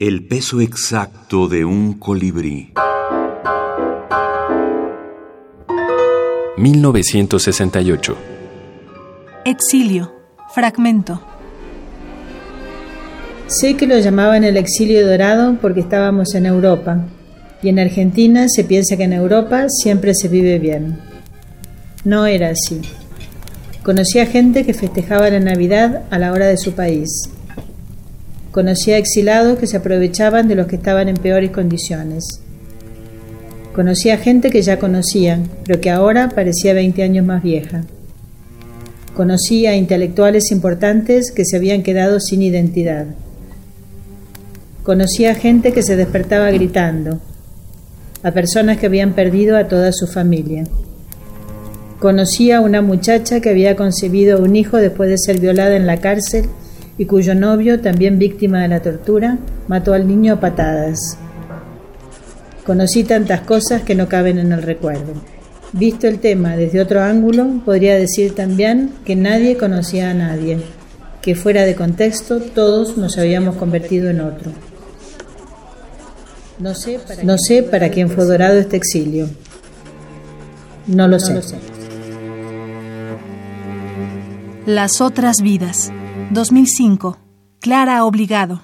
El peso exacto de un colibrí. 1968. Exilio. Fragmento. Sé que lo llamaban el exilio dorado porque estábamos en Europa, y en Argentina se piensa que en Europa siempre se vive bien. No era así. Conocía gente que festejaba la Navidad a la hora de su país. Conocía exilados que se aprovechaban de los que estaban en peores condiciones. Conocía gente que ya conocían, pero que ahora parecía 20 años más vieja. Conocía a intelectuales importantes que se habían quedado sin identidad. Conocía a gente que se despertaba gritando, a personas que habían perdido a toda su familia. Conocía a una muchacha que había concebido un hijo después de ser violada en la cárcel y cuyo novio, también víctima de la tortura, mató al niño a patadas. Conocí tantas cosas que no caben en el recuerdo. Visto el tema desde otro ángulo, podría decir también que nadie conocía a nadie, que fuera de contexto todos nos habíamos convertido en otro. No sé para, no sé para quién fue dorado este exilio. No lo sé. Las otras vidas. 2005. Clara Obligado.